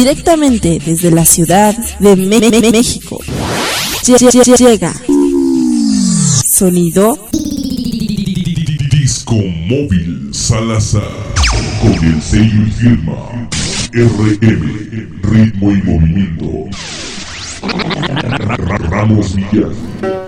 Directamente desde la ciudad de México. Llega. Sonido. Disco Móvil Salazar. Con el sello y firma. RM. Ritmo y movimiento. Ramos Villar.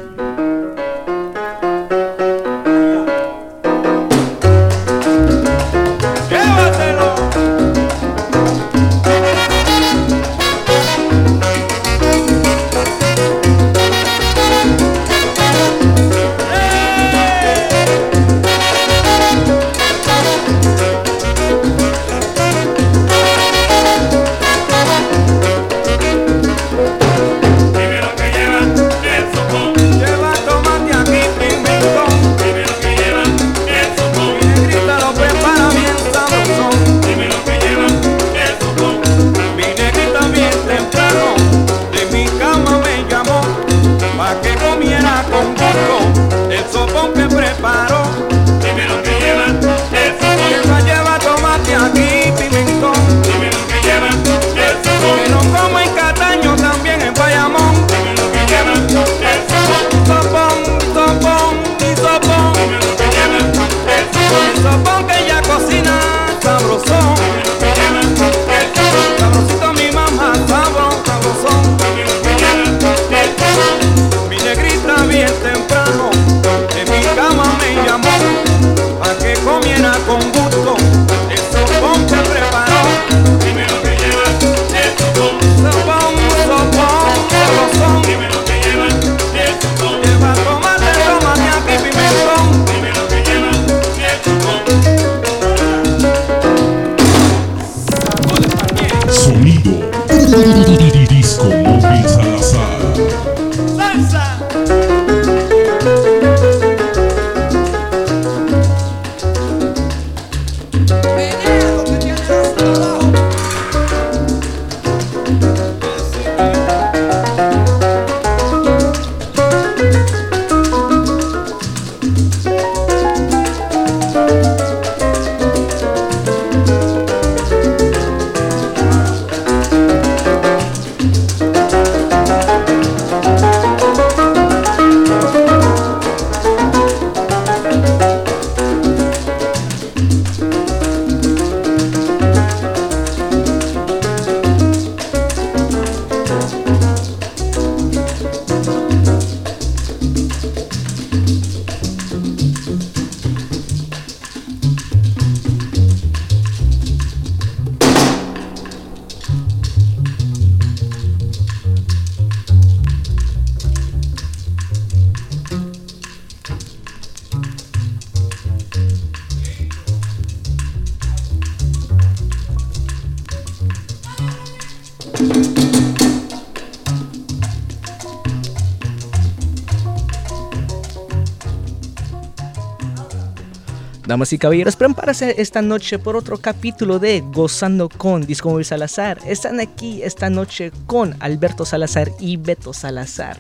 Damas y caballeros, prepárense esta noche por otro capítulo de Gozando con Disco Móvil Salazar. Están aquí esta noche con Alberto Salazar y Beto Salazar.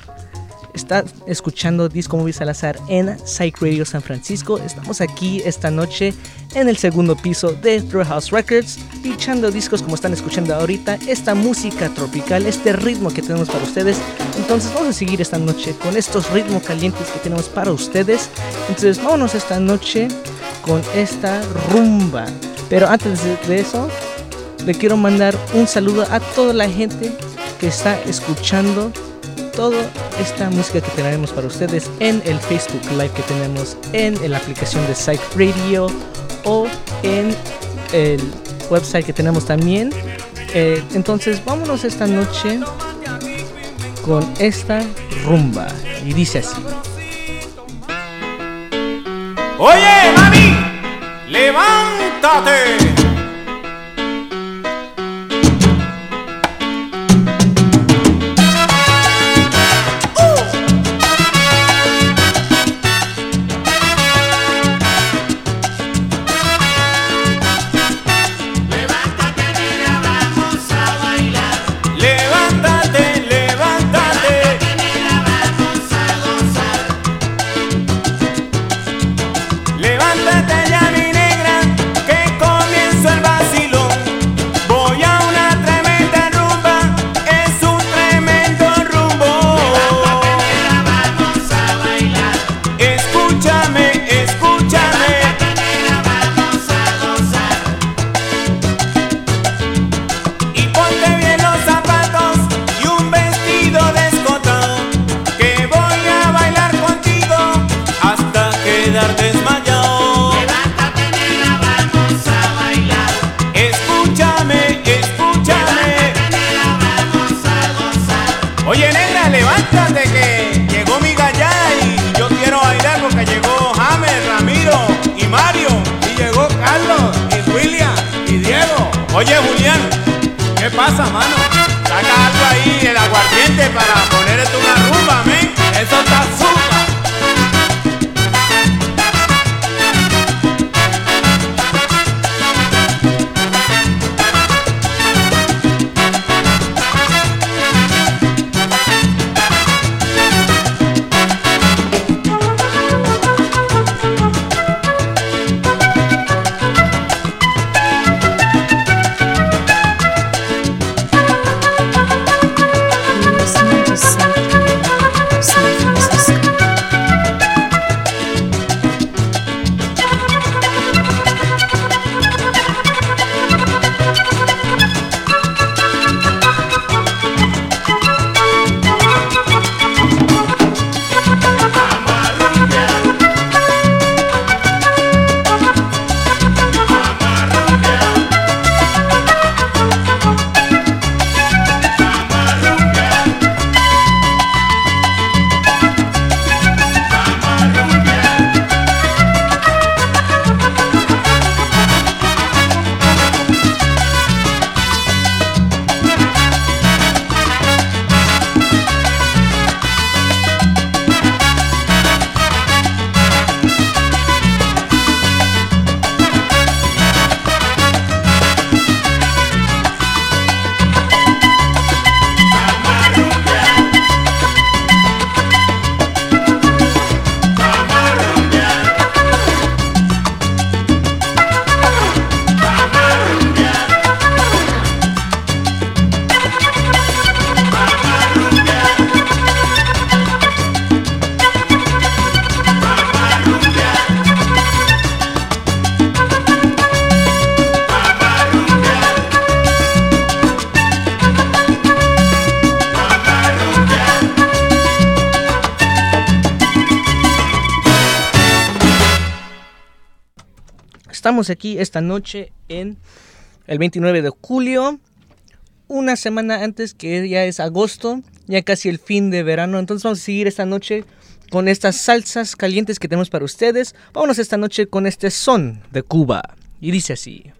Está escuchando Disco Móvil Salazar en Psych Radio San Francisco. Estamos aquí esta noche en el segundo piso de Through House Records, pichando discos como están escuchando ahorita, esta música tropical, este ritmo que tenemos para ustedes. Entonces vamos a seguir esta noche con estos ritmos calientes que tenemos para ustedes. Entonces vámonos esta noche con esta rumba. Pero antes de eso, le quiero mandar un saludo a toda la gente que está escuchando toda esta música que tenemos para ustedes en el Facebook Live que tenemos en la aplicación de Psych Radio o en el website que tenemos también. Eh, entonces vámonos esta noche con esta rumba y dice así. Oye, levántate. Aquí esta noche en el 29 de julio, una semana antes que ya es agosto, ya casi el fin de verano. Entonces vamos a seguir esta noche con estas salsas calientes que tenemos para ustedes. Vámonos esta noche con este son de Cuba. Y dice así.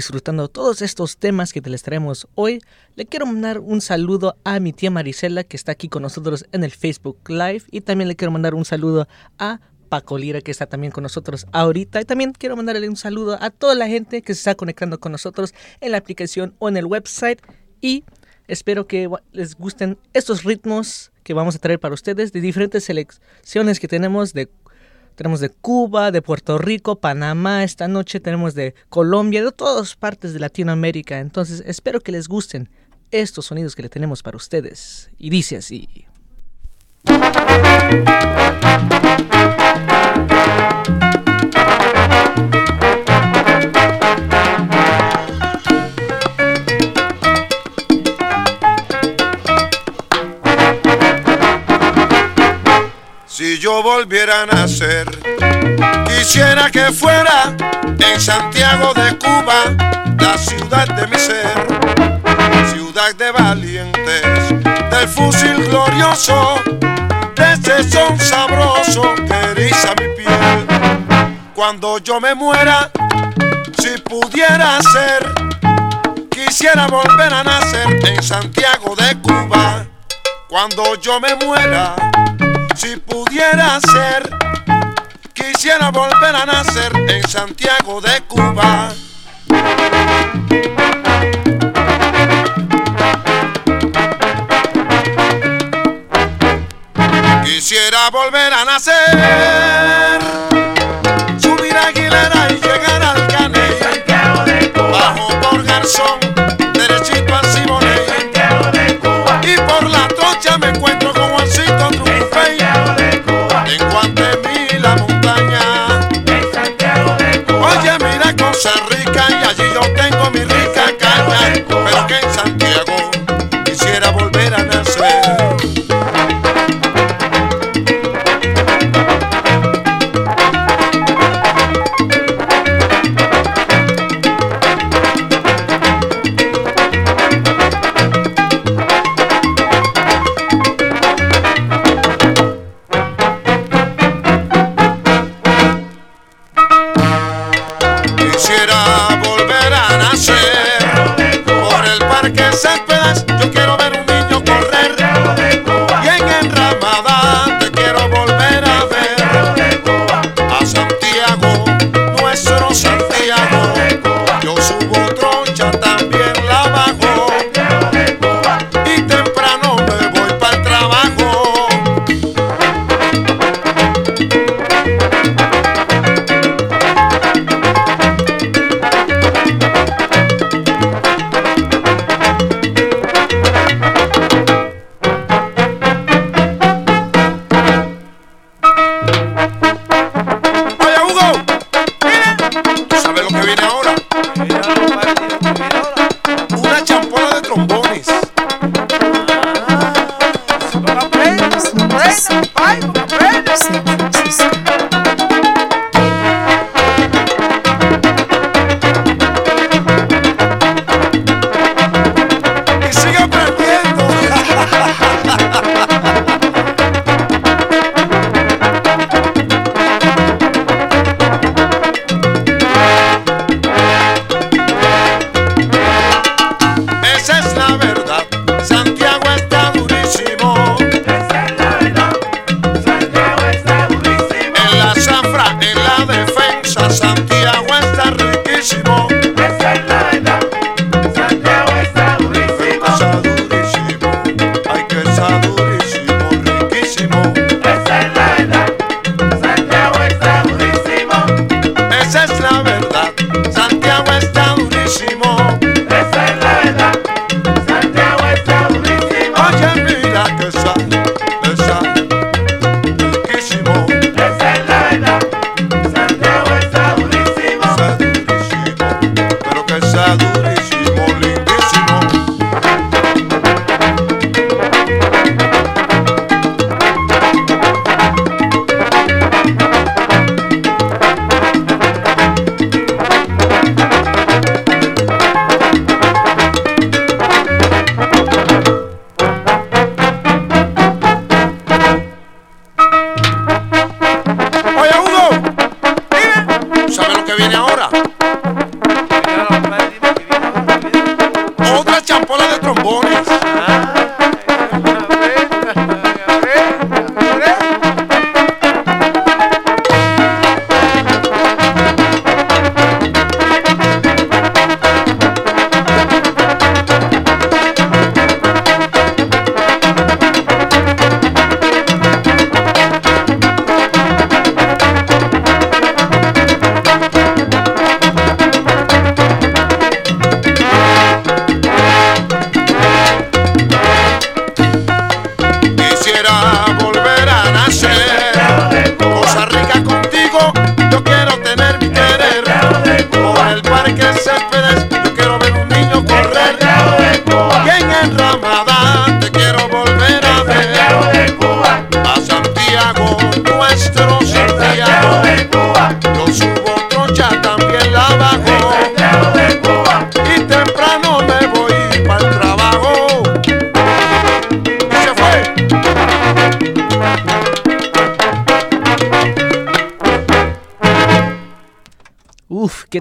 Disfrutando todos estos temas que te les traemos hoy. Le quiero mandar un saludo a mi tía Marisela que está aquí con nosotros en el Facebook Live y también le quiero mandar un saludo a Paco Lira que está también con nosotros ahorita y también quiero mandarle un saludo a toda la gente que se está conectando con nosotros en la aplicación o en el website y espero que les gusten estos ritmos que vamos a traer para ustedes de diferentes selecciones que tenemos de tenemos de Cuba, de Puerto Rico, Panamá, esta noche tenemos de Colombia, de todas partes de Latinoamérica. Entonces espero que les gusten estos sonidos que le tenemos para ustedes. Y dice así. Si yo volviera a nacer, quisiera que fuera en Santiago de Cuba, la ciudad de mi ser, ciudad de valientes, del fusil glorioso, de ese son sabroso que eriza mi piel. Cuando yo me muera, si pudiera ser, quisiera volver a nacer en Santiago de Cuba. Cuando yo me muera, si pudiera ser, quisiera volver a nacer en Santiago de Cuba. Quisiera volver a nacer,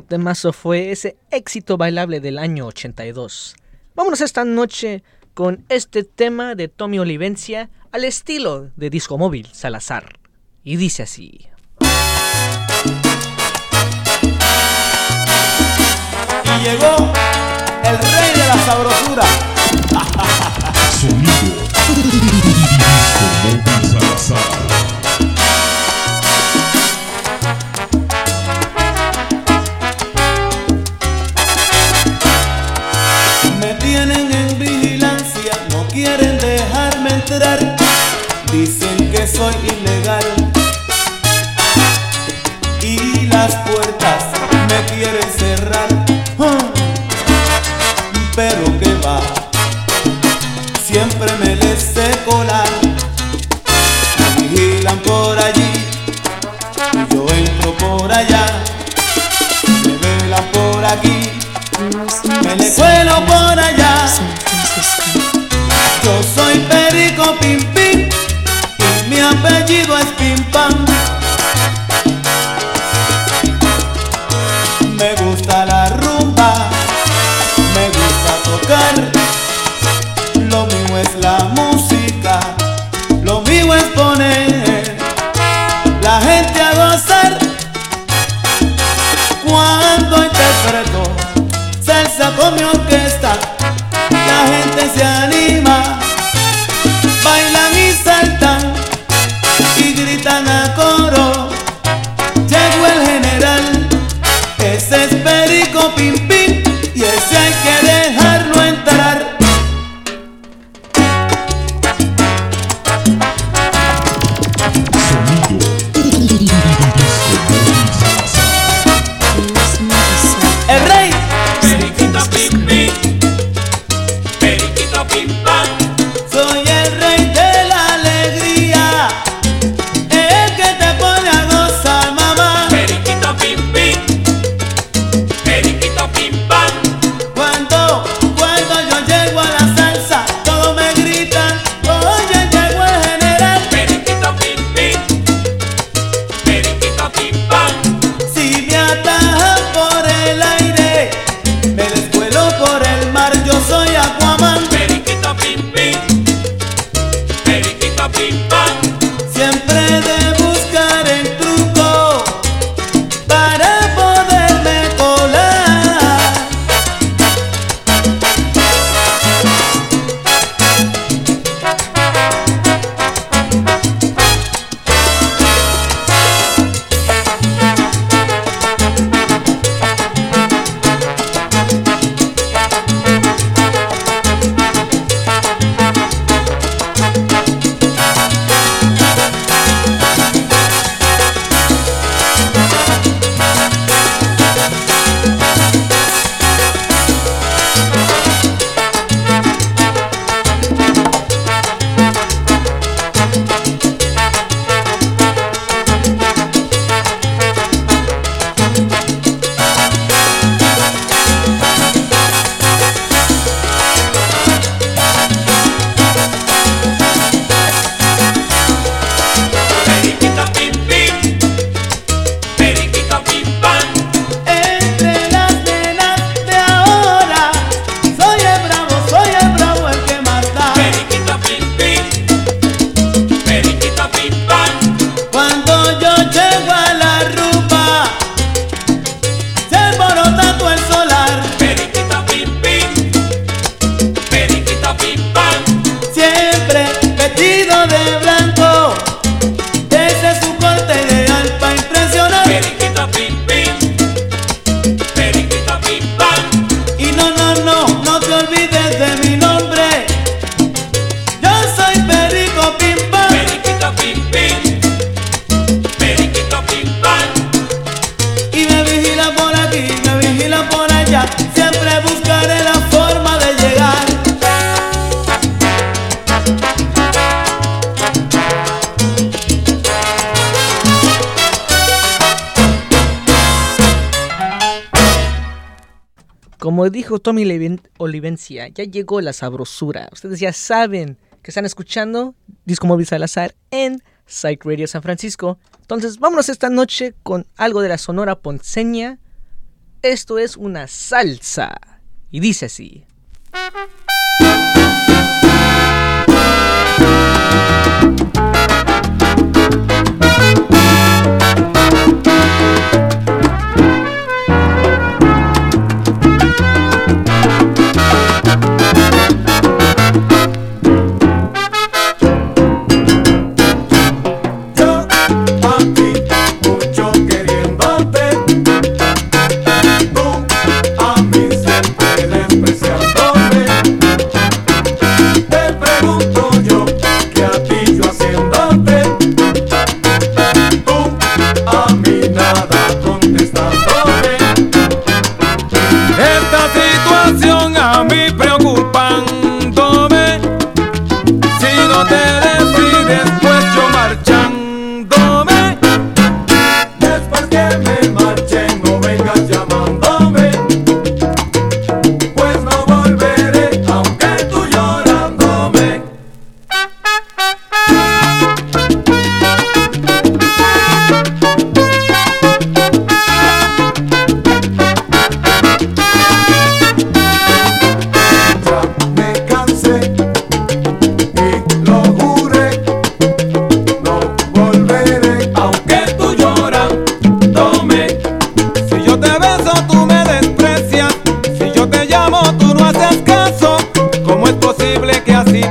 qué temazo fue ese éxito bailable del año 82. Vámonos esta noche con este tema de Tommy Olivencia al estilo de Disco Móvil Salazar. Y dice así. Y llegó el rey de la sabrosura. Sonido. Disco Móvil Salazar. Entrar. Dicen que soy ilegal. Y las puertas me quieren cerrar. Ah, Pero que va, siempre me les sé colar. Me vigilan por allí, yo entro por allá. Me velan por aquí. Me le cuelo por allá. Yo soy Perico Pim Pim mi apellido es Pim Pam. Tommy Olivencia, ya llegó la sabrosura. Ustedes ya saben que están escuchando Disco Móvil Salazar en Psych Radio San Francisco. Entonces, vámonos esta noche con algo de la Sonora Ponceña. Esto es una salsa. Y dice así.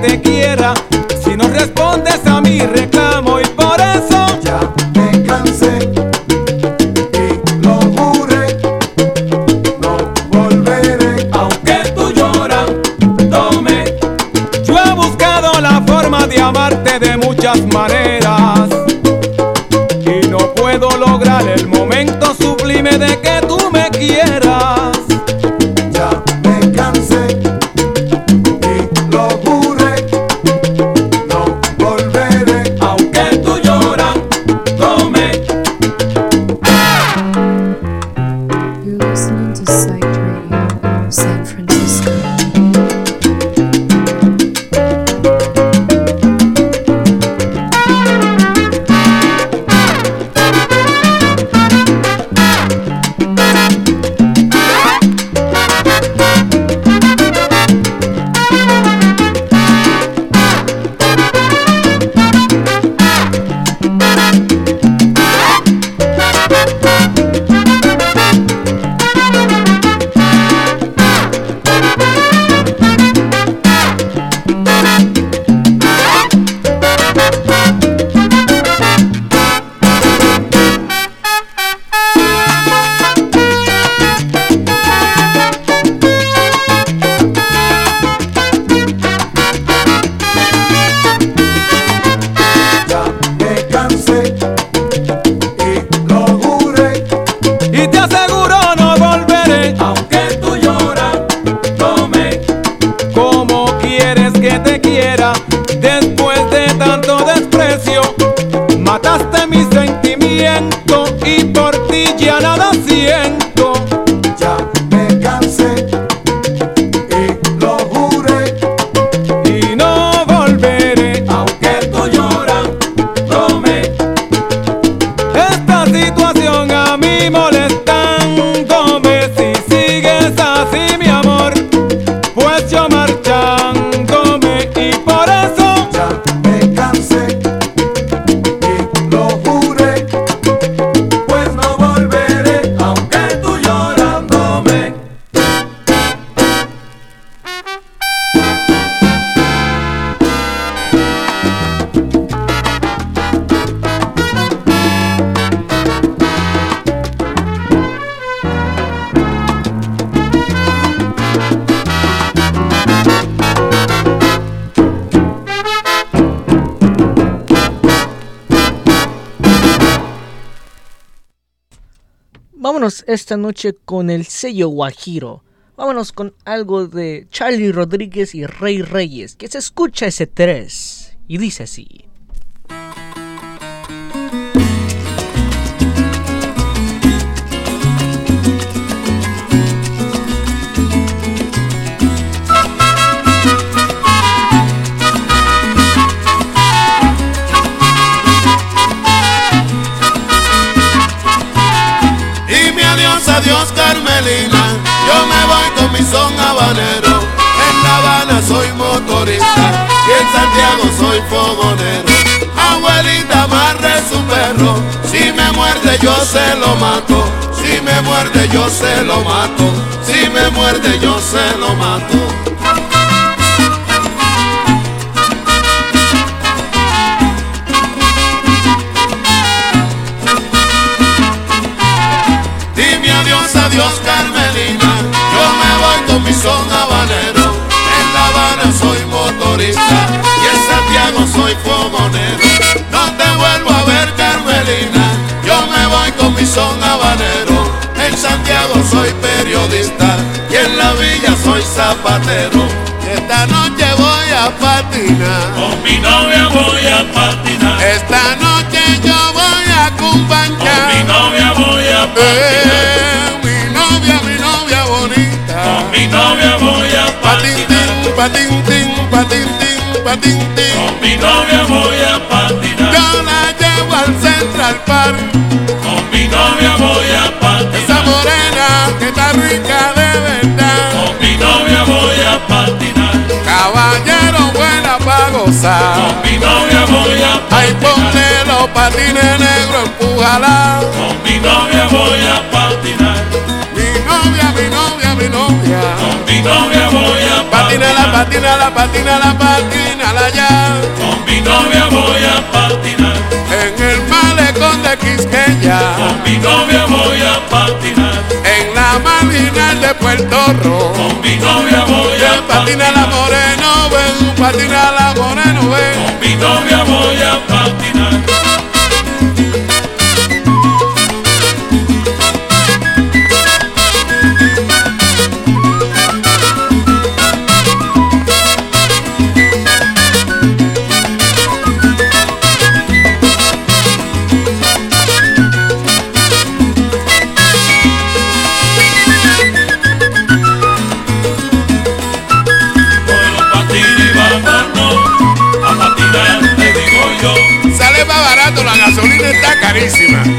te quiero. esta noche con el sello Guajiro. Vámonos con algo de Charlie Rodríguez y Rey Reyes, que se escucha ese 3 y dice así. Fogonero. Abuelita amarre su perro, si me muerde yo se lo mato. Si me muerde yo se lo mato. Si me muerde yo se lo mato. Dime adiós, adiós Carmelina, yo me voy con mi son voy con mi son habanero. En Santiago soy periodista y en la villa soy zapatero. Y esta noche voy a patinar. Con mi novia voy a patinar. Esta noche yo voy a Con mi novia voy a patinar. Eh, mi novia, mi novia bonita. Con mi novia voy a Patín, patinar. tin, patín, tin, patín, tin, patín, tin. Con mi novia voy a patinar. Yo la llevo al Central Park. Con mi novia voy a Esa patinar. morena que está rica de verdad. Con mi novia voy a patinar. Caballero buena pa' gozar. Con mi novia voy a Ay, patinar. ponle los patines negros, empújala. Con mi novia voy a patinar. Mi novia, mi novia, mi novia. Con mi novia voy a Patina la patinar. patina la patina la patina la ya. Con mi novia voy a patinar. En el malecón de Quisqueya. Con mi novia voy a patinar. En la marginal de Puerto Rico. Con mi novia voy a Patina la patinar. moreno, ven, patina la moreno, ven. Con mi novia voy a patinar. Gasolina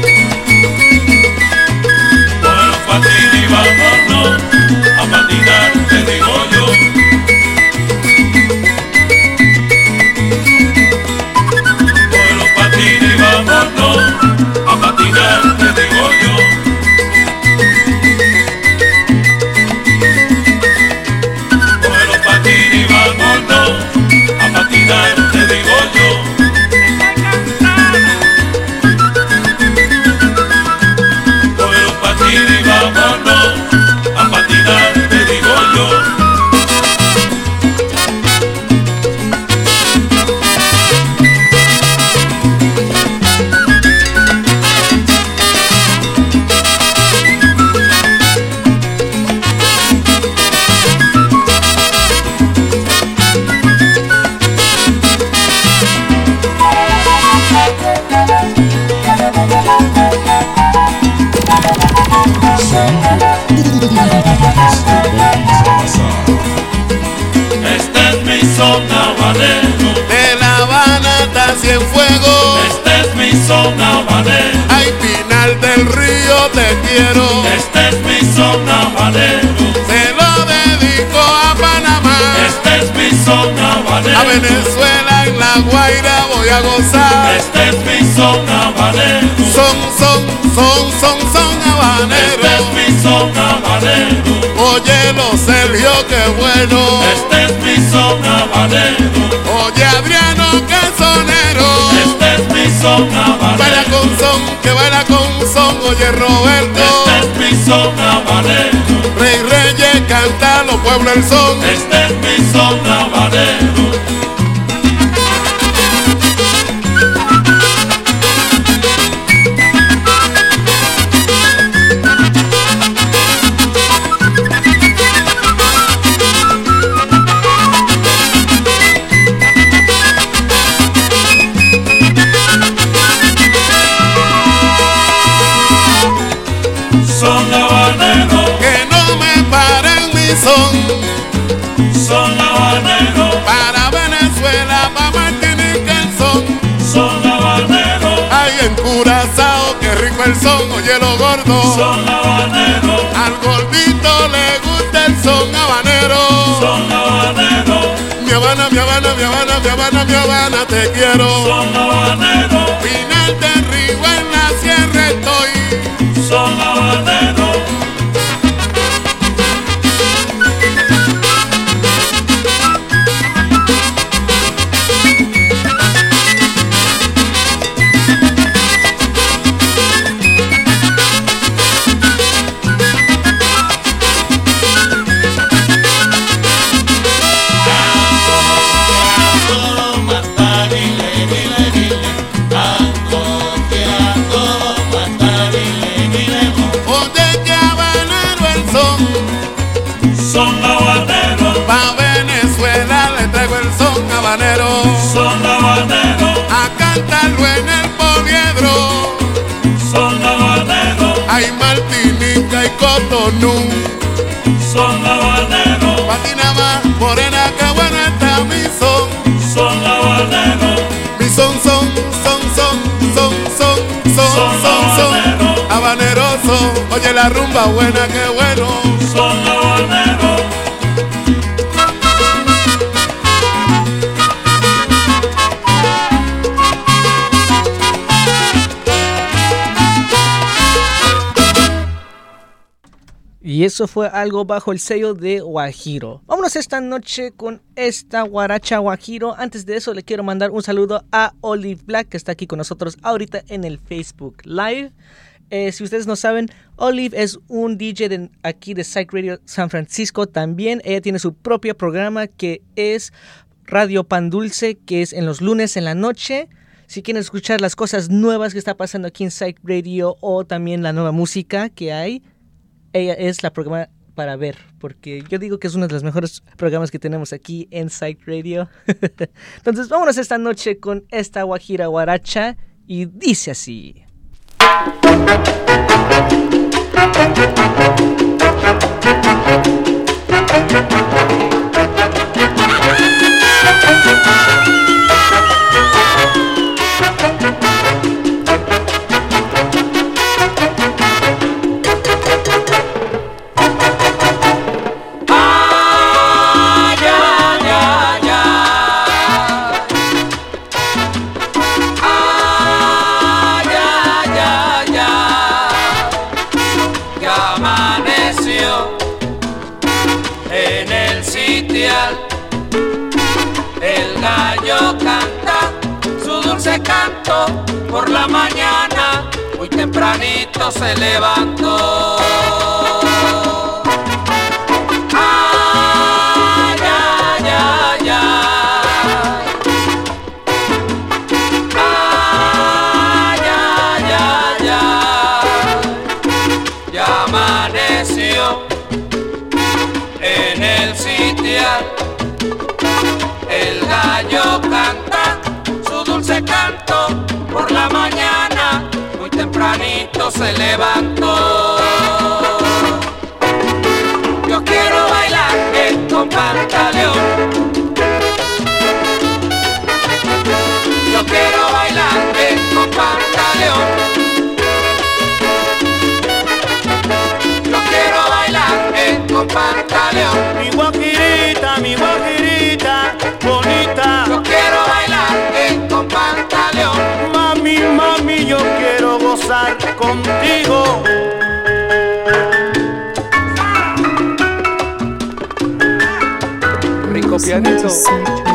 son habanero, Ay, Pinal del Río, te quiero. este es mi son habanero, Se lo dedico a Panamá. este es mi son A habanero, Venezuela en La Guaira voy a gozar. este es mi son habanero, Son, son, son, son, son este habaneros. es mi son habanero, Óyelo, Sergio, qué bueno. este es mi son habanero, Oye, Adriano, qué mi son Baila con son, que baila con son. Oye, Roberto. este es mi son habanero, Rey Reyes, canta los pueblos el son. este es mi son habanero. Son. Habanero, Al gordito le gusta el son habanero. Son habanero. Mi Habana, mi Habana, mi Habana, mi Habana, mi Habana, te quiero. Son habanero. Final de Río en la sierra estoy. Son habanero. Y Cotonú. Son habanero. Patinama, morena, está mi son. Son. Mi son, son, son, son, son, son, son, Son son, son. habanero. Habaneroso, oye la rumba buena, qué bueno. Son Y eso fue algo bajo el sello de Guajiro. Vámonos esta noche con esta guaracha Guajiro. Antes de eso le quiero mandar un saludo a Olive Black que está aquí con nosotros ahorita en el Facebook Live. Eh, si ustedes no saben, Olive es un DJ de aquí de Psych Radio San Francisco también. Ella tiene su propio programa que es Radio Pan Dulce, que es en los lunes en la noche. Si quieren escuchar las cosas nuevas que está pasando aquí en Psych Radio o también la nueva música que hay, ella es la programa para ver, porque yo digo que es uno de los mejores programas que tenemos aquí en Psych Radio. Entonces, vámonos esta noche con esta Guajira Guaracha y dice así. El gallo canta su dulce canto por la mañana, muy tempranito se levantó. Tempranito Rico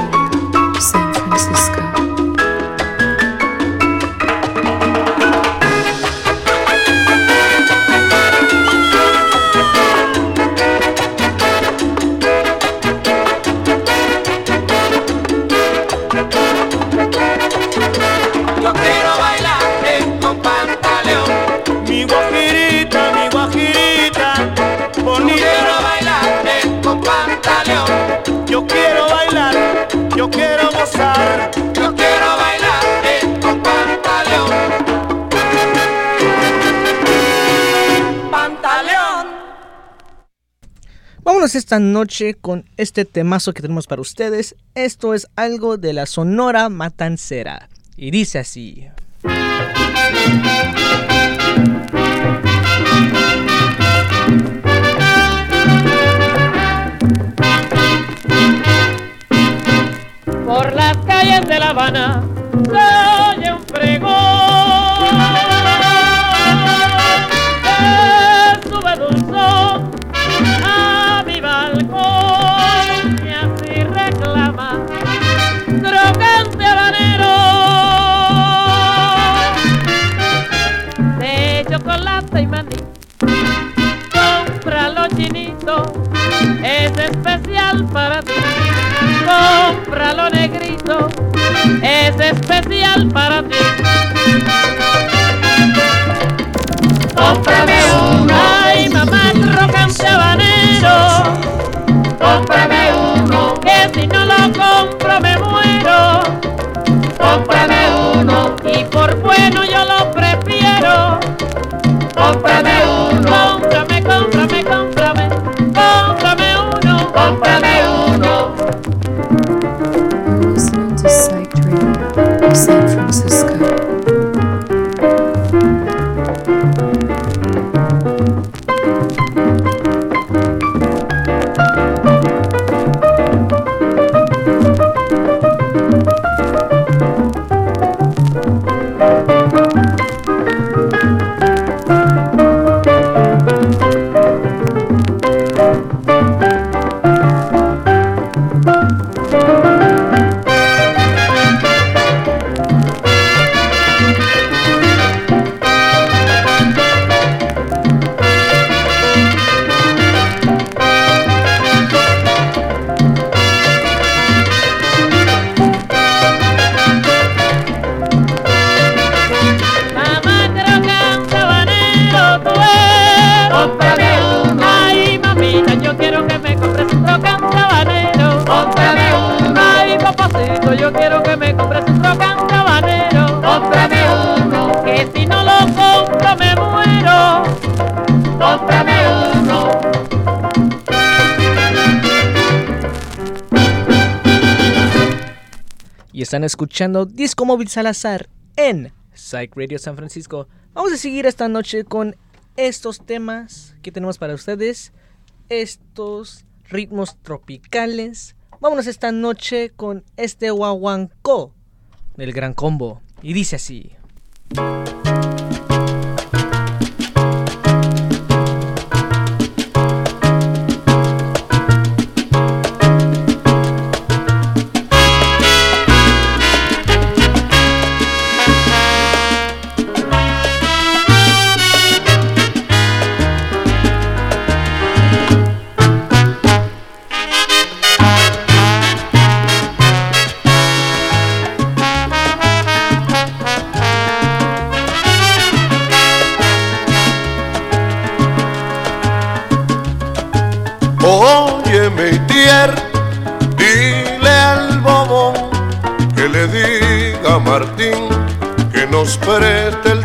esta noche con este temazo que tenemos para ustedes, esto es algo de la Sonora Matancera. Y dice así. Por las calles de La Habana. es especial para ti. Cómpralo negrito, es especial para ti. Cómprame Están escuchando Disco Móvil Salazar en Psych Radio San Francisco. Vamos a seguir esta noche con estos temas que tenemos para ustedes. Estos ritmos tropicales. Vámonos esta noche con este guaguancó del Gran Combo. Y dice así. Martín que nos preste el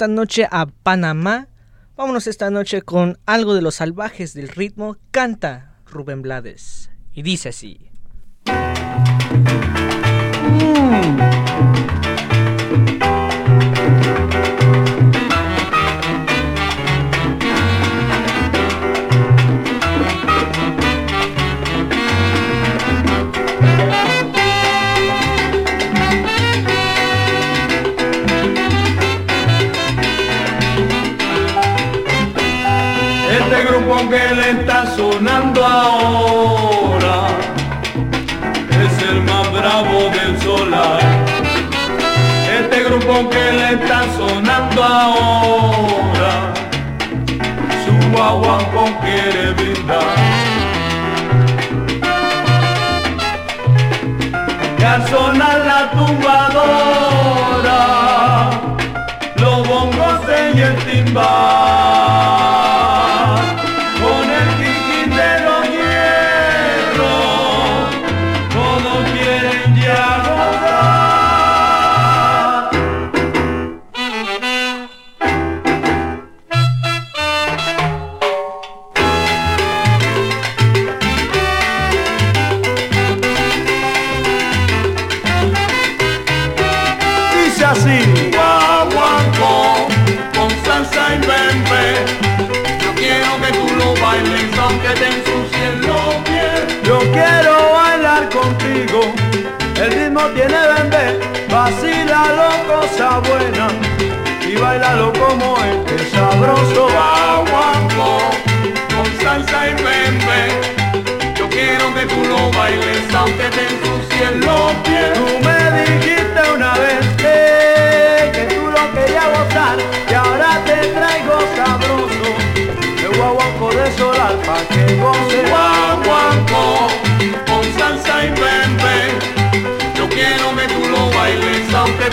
esta noche a Panamá. Vámonos esta noche con algo de los salvajes del ritmo. Canta Rubén Blades. Y dice así. Mm. sonando ahora es el más bravo del solar. Este grupo que le está sonando ahora, su guaguancó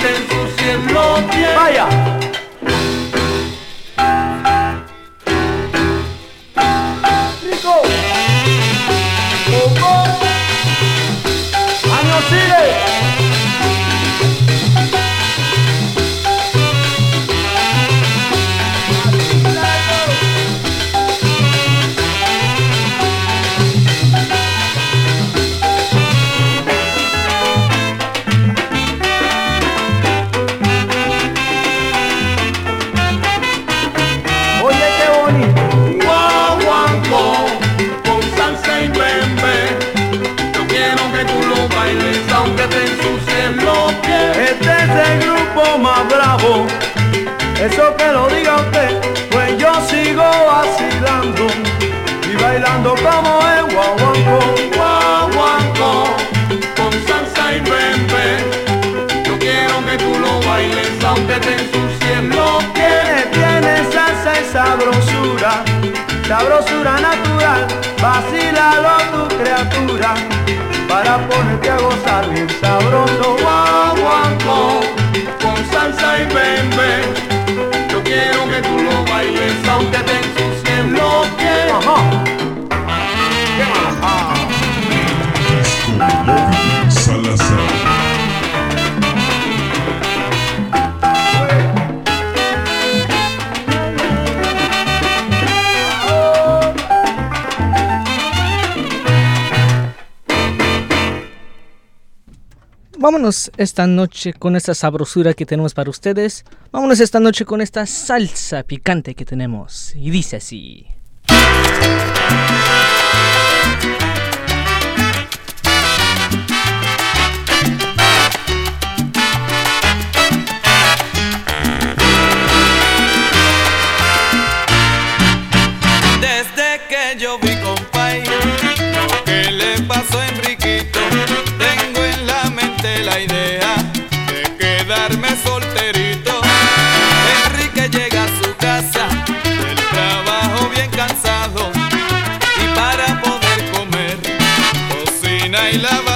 en tu cielo Vaya. natural, vacílalo tu criatura, para ponerte a gozar bien sabroso. esta noche con esta sabrosura que tenemos para ustedes. Vámonos esta noche con esta salsa picante que tenemos. Y dice así. Nayla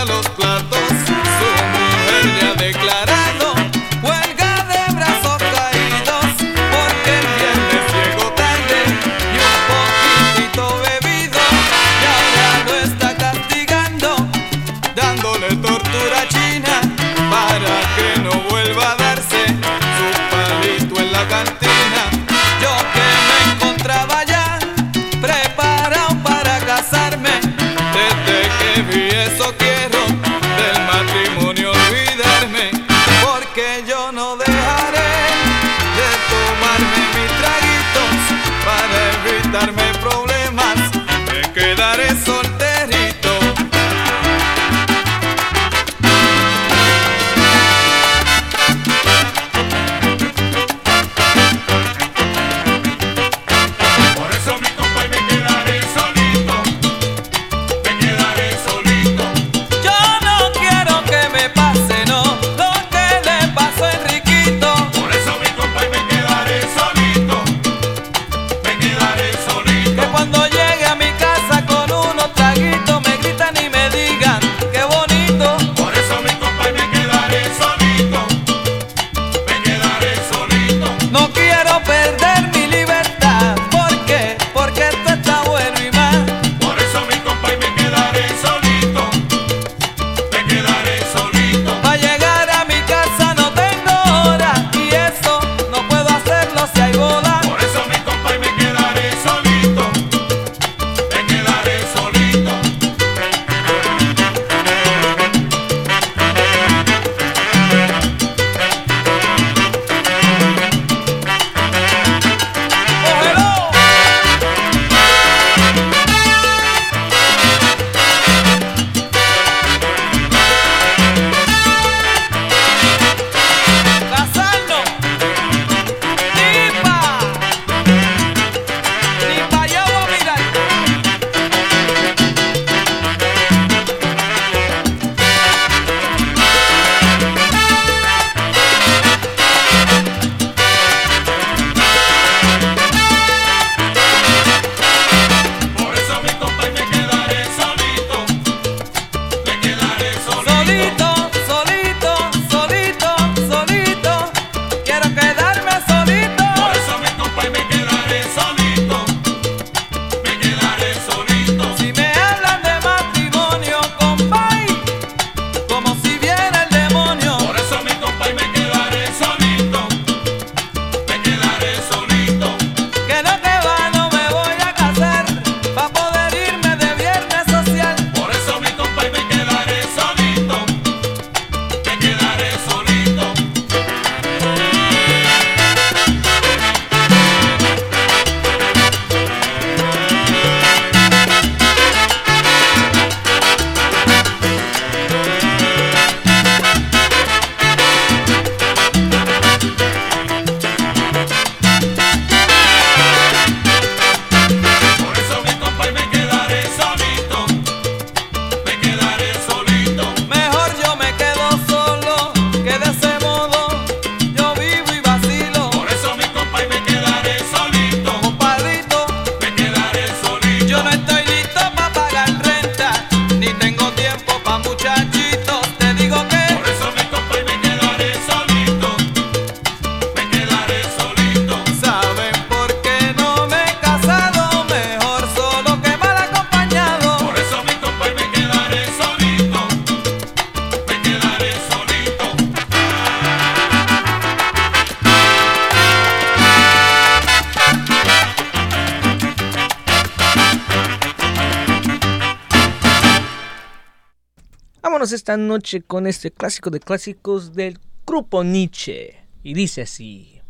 esta noche con este clásico de clásicos del grupo Nietzsche. Y dice así.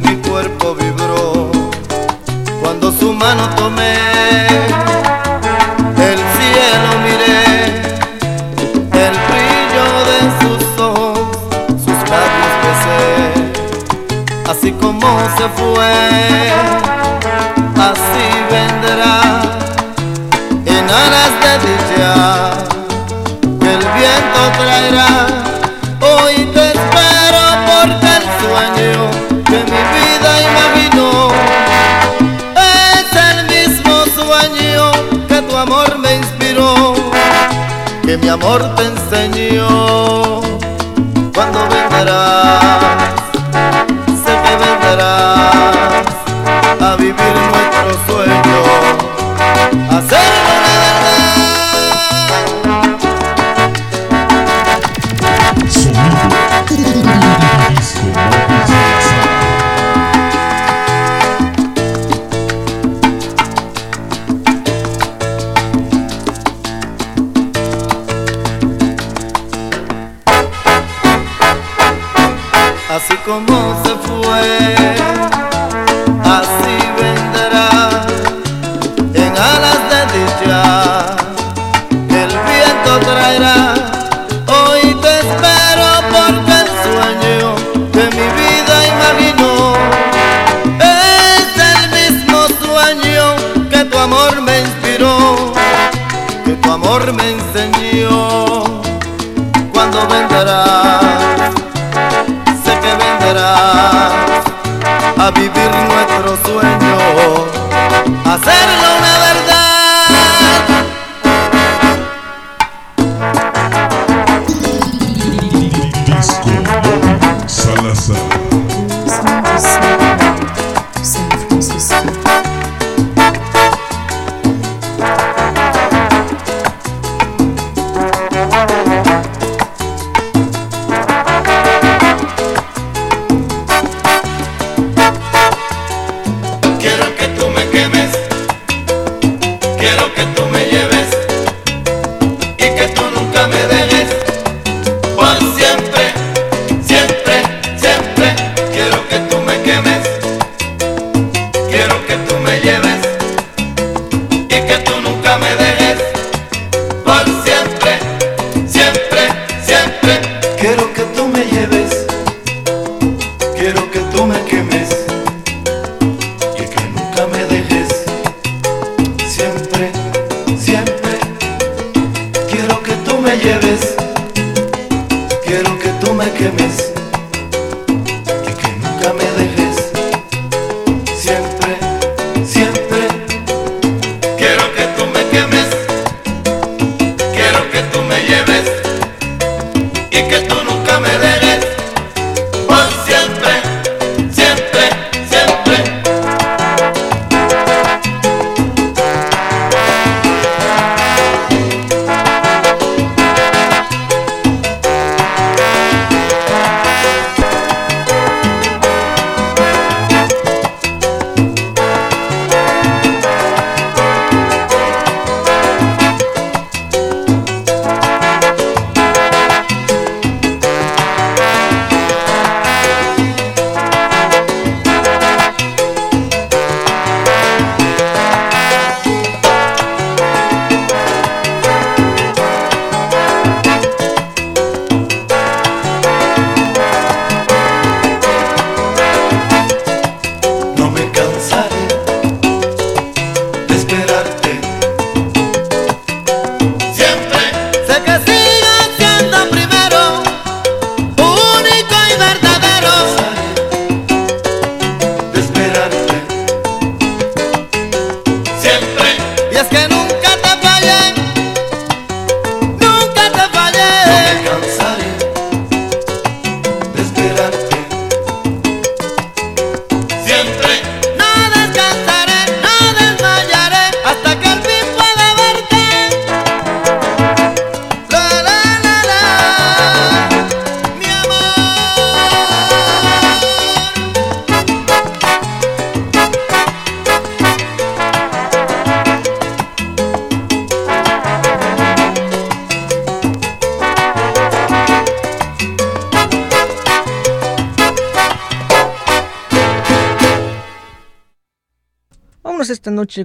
mi cuerpo vibró cuando su mano tomé. El cielo miré el brillo de sus ojos sus labios besé así como se fue así vendrá en aras de dicha que el viento traerá mi amor te enseñó. Cuando vendrá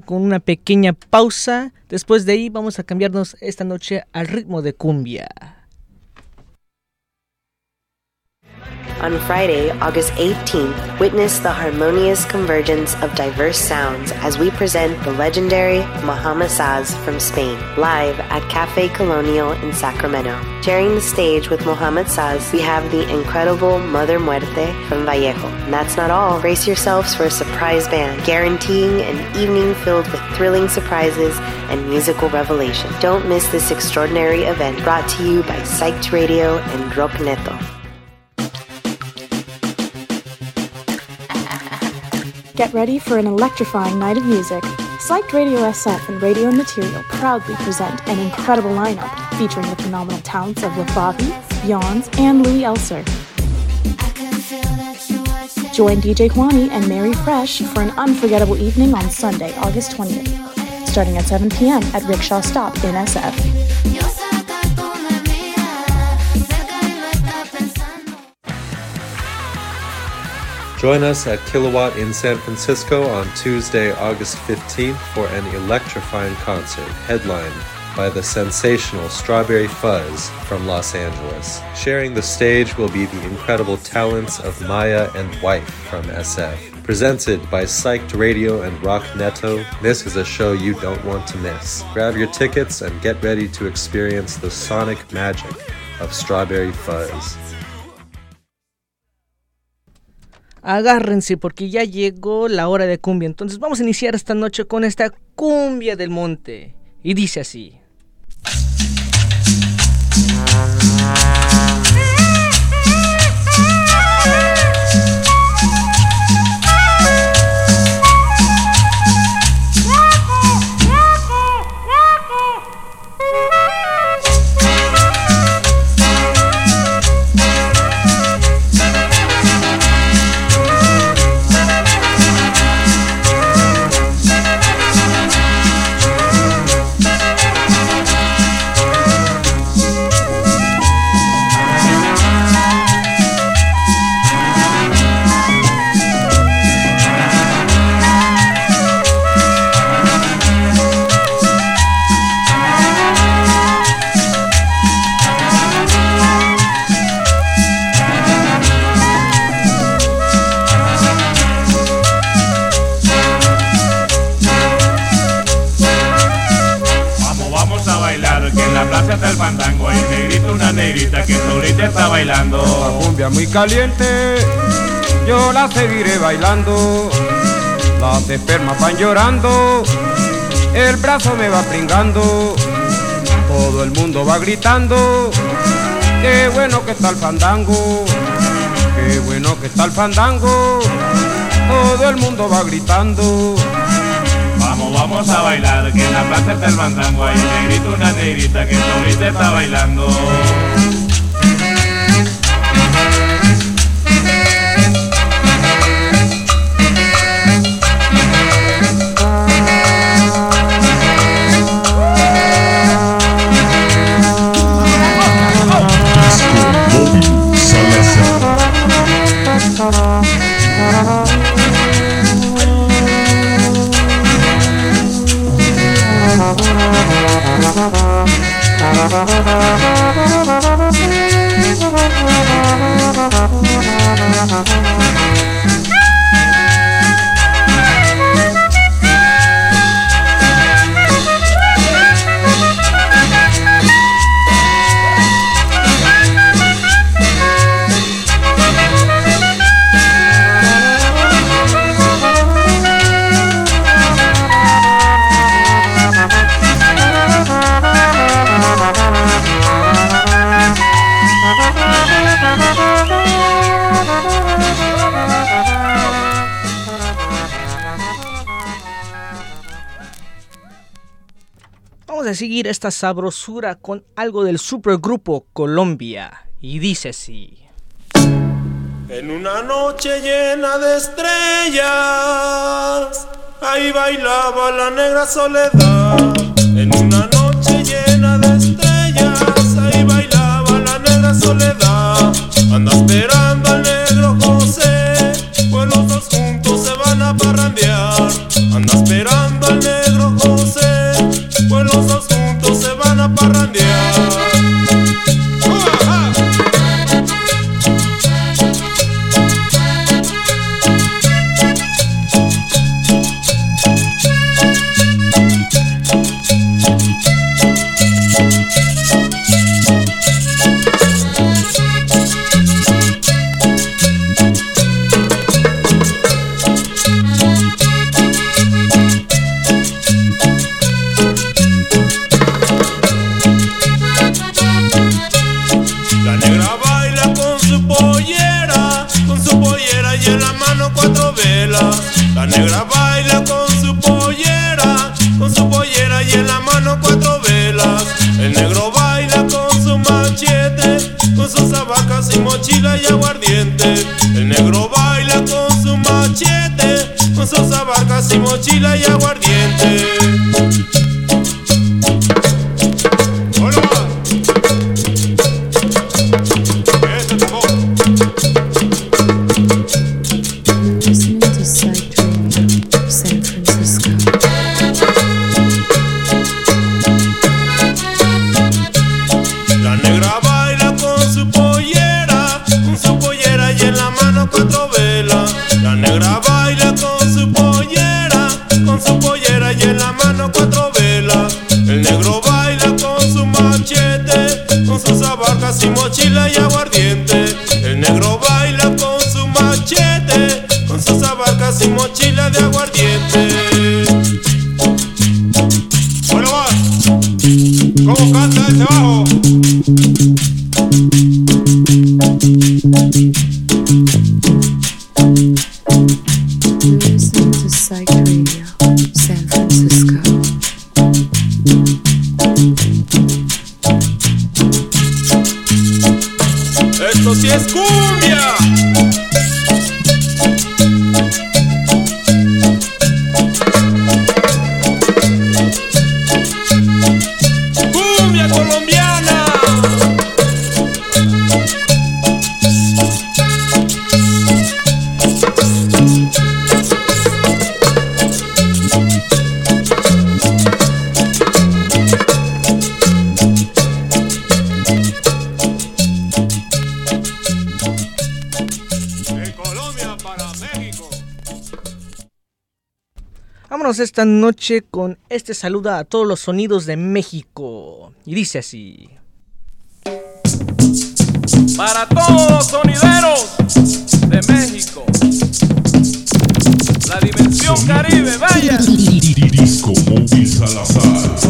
con una pequeña pausa. Después de ahí vamos a cambiarnos esta noche al ritmo de cumbia. On Friday, August 18th, witness the harmonious convergence of diverse sounds as we present the legendary Muhammad Saz from Spain, live at Cafe Colonial in Sacramento. Sharing the stage with Muhammad Saz, we have the incredible Mother Muerte from Vallejo. And that's not all. Brace yourselves for a surprise band, guaranteeing an evening filled with thrilling surprises and musical revelation. Don't miss this extraordinary event brought to you by Psyched Radio and Rock Neto. Get ready for an electrifying night of music. Psyched Radio SF and Radio Material proudly present an incredible lineup featuring the phenomenal talents of Lafavi, Yawns, and Louis Elser. Join DJ Juani and Mary Fresh for an unforgettable evening on Sunday, August 20th, starting at 7 p.m. at Rickshaw Stop in SF. Join us at Kilowatt in San Francisco on Tuesday, August 15th for an electrifying concert headlined by the sensational Strawberry Fuzz from Los Angeles. Sharing the stage will be the incredible talents of Maya and Wife from SF. Presented by Psyched Radio and Rock Neto, this is a show you don't want to miss. Grab your tickets and get ready to experience the sonic magic of Strawberry Fuzz. Agárrense porque ya llegó la hora de cumbia. Entonces vamos a iniciar esta noche con esta cumbia del monte. Y dice así. Caliente, yo la seguiré bailando. Las espermas van llorando, el brazo me va pringando. Todo el mundo va gritando, qué bueno que está el fandango, qué bueno que está el fandango. Todo el mundo va gritando. Vamos, vamos a bailar, que en la plaza está el fandango. Hay un negrito, una negrita que ahorita está bailando. Esta sabrosura con algo del supergrupo Colombia. Y dice así. En una noche llena de estrellas, ahí bailaba la negra soledad. En una noche llena de estrellas, ahí bailaba la negra soledad. Anda esperando al esta noche con este saluda a todos los sonidos de México. Y dice así. Para todos los sonideros de México. La dimensión caribe, vaya. Disco Salazar.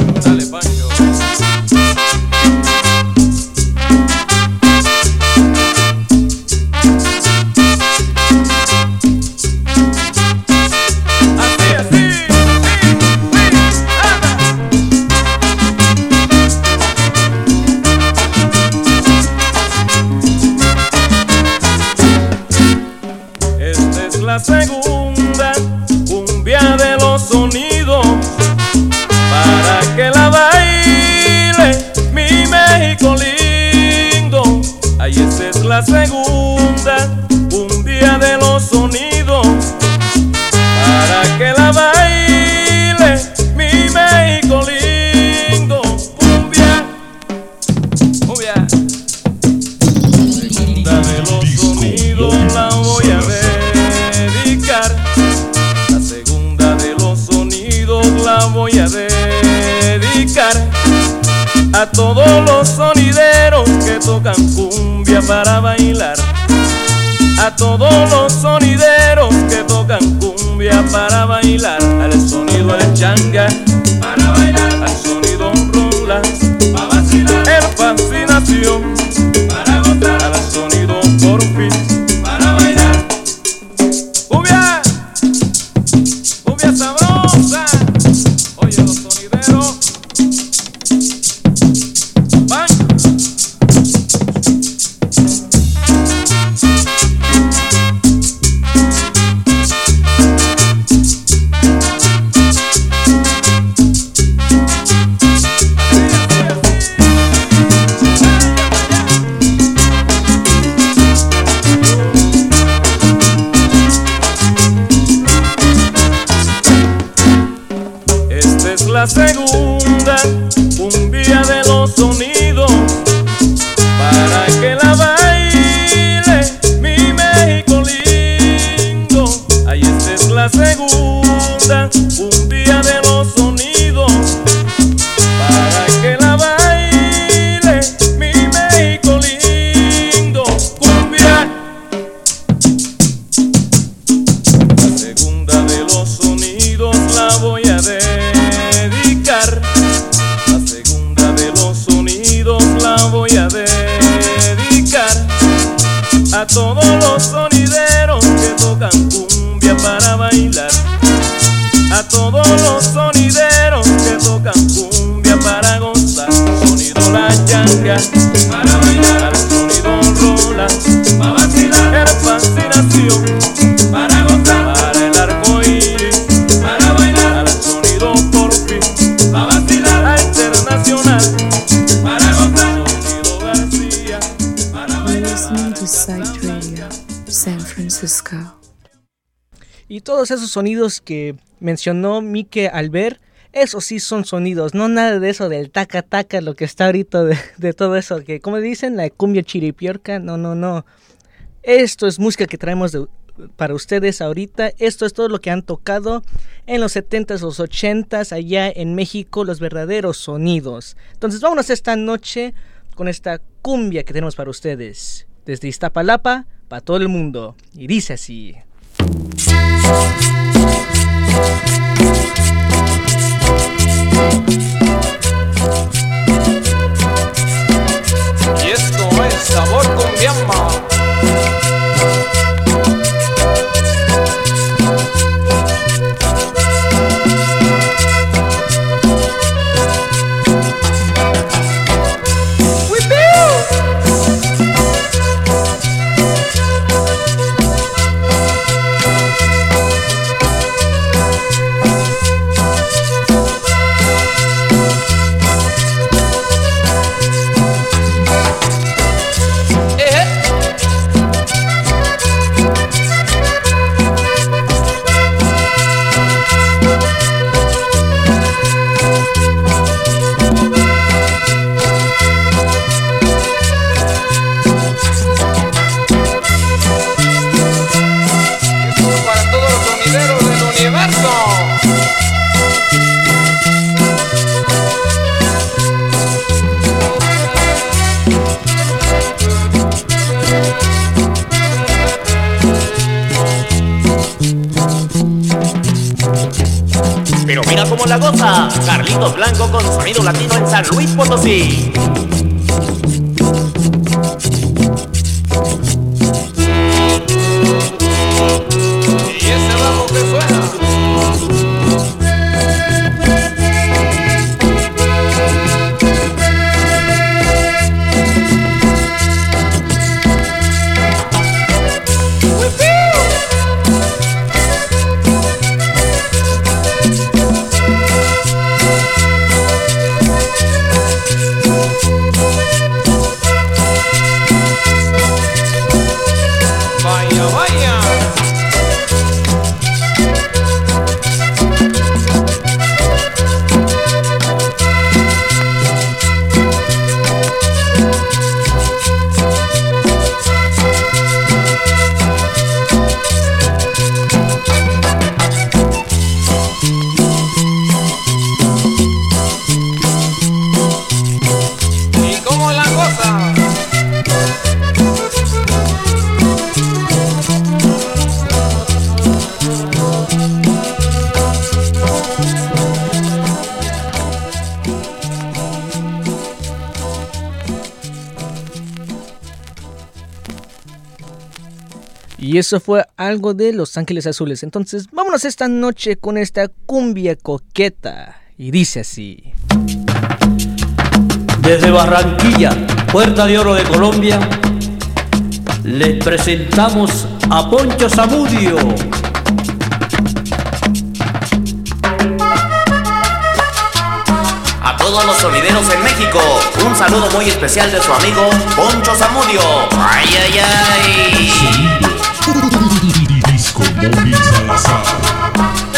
todos esos sonidos que mencionó Mike Albert, esos sí son sonidos, no nada de eso del taca taca, lo que está ahorita de, de todo eso, que como dicen, la cumbia chiripiorca, no, no, no. Esto es música que traemos para ustedes ahorita. Esto es todo lo que han tocado en los 70s, los 80s, allá en México, los verdaderos sonidos. Entonces vámonos esta noche con esta cumbia que tenemos para ustedes. Desde Iztapalapa, para todo el mundo. Y dice así. Y esto es sabor cumbiamba. Mira cómo la goza, Carlitos Blanco con sonido latino en San Luis Potosí. Eso fue algo de Los Ángeles Azules. Entonces, vámonos esta noche con esta cumbia coqueta. Y dice así. Desde Barranquilla, Puerta de Oro de Colombia, les presentamos a Poncho Zamudio. A todos los sonideros en México, un saludo muy especial de su amigo Poncho Zamudio. Ay, ay, ay. Disco Móvil Salazar.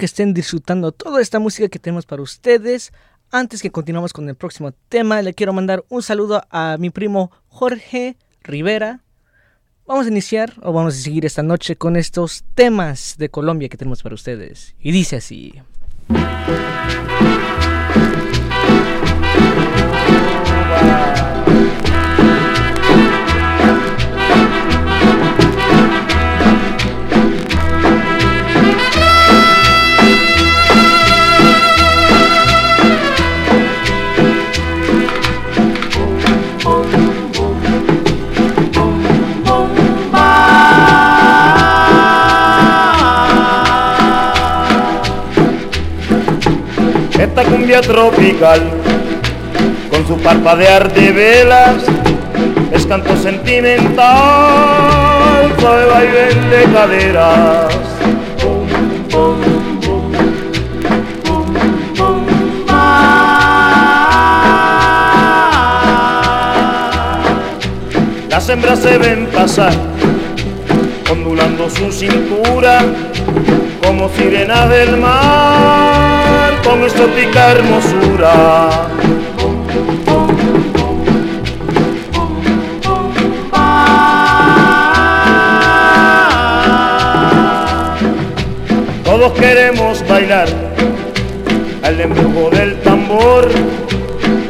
Que estén disfrutando toda esta música que tenemos para ustedes. Antes que continuemos con el próximo tema, le quiero mandar un saludo a mi primo Jorge Rivera. Vamos a iniciar o vamos a seguir esta noche con estos temas de Colombia que tenemos para ustedes. Y dice así. Esta cumbia tropical, con su parpadear de velas, es canto sentimental, suave baile de caderas. Las hembras se ven pasar, ondulando su cintura, como sirenas del mar, con exótica hermosura. Todos queremos bailar al embrujo del tambor,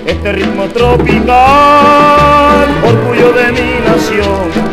este ritmo tropical, orgullo de mi nación.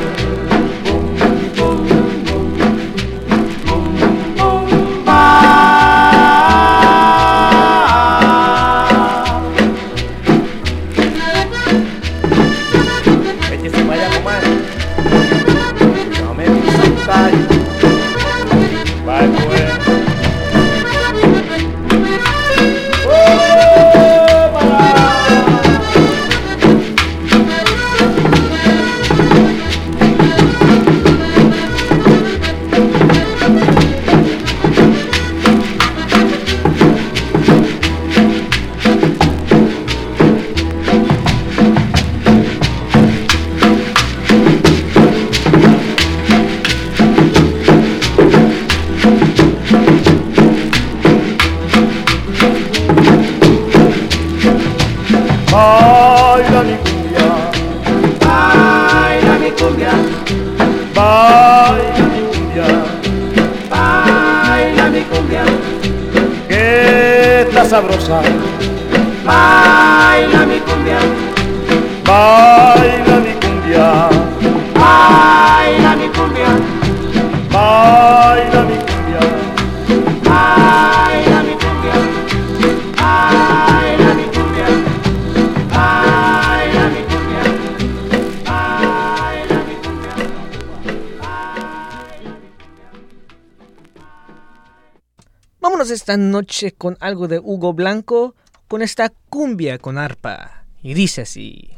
Esta noche con algo de Hugo Blanco, con esta cumbia con arpa. Y dice así.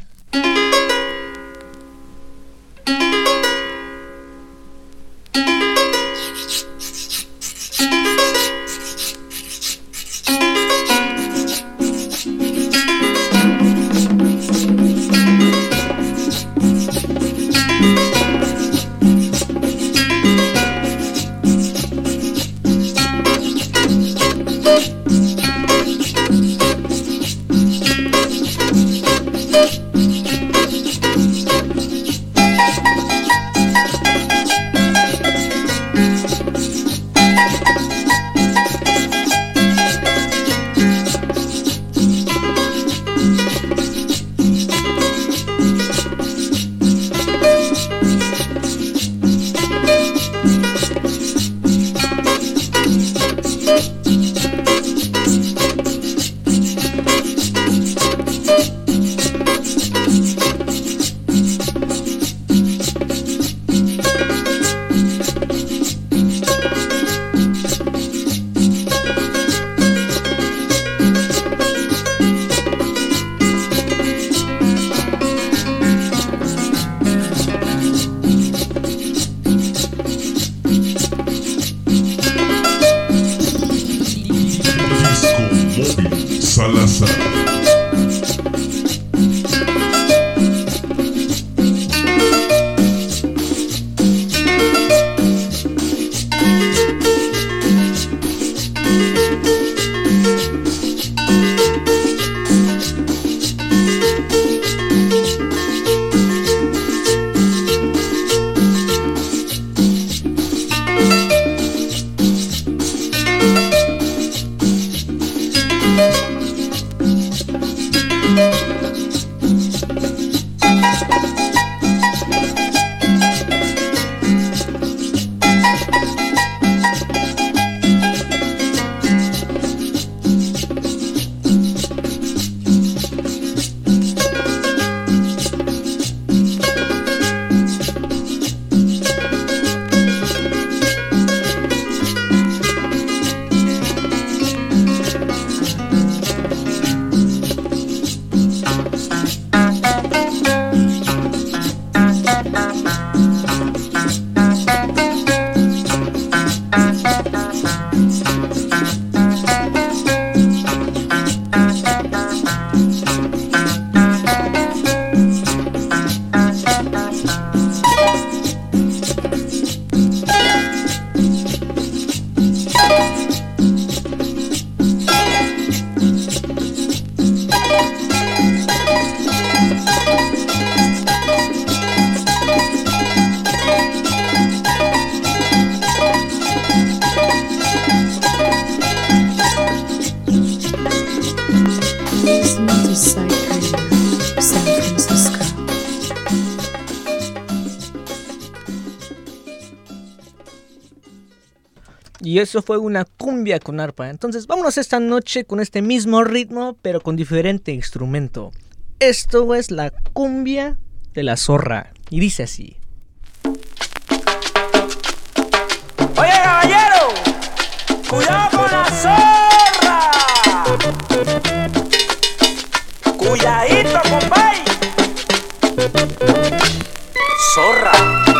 Y eso fue una cumbia con arpa. Entonces vámonos esta noche con este mismo ritmo, pero con diferente instrumento. Esto es la cumbia de la zorra. Y dice así. Oye, caballero, cuidado con la zorra. Cuidadito, compay. Zorra.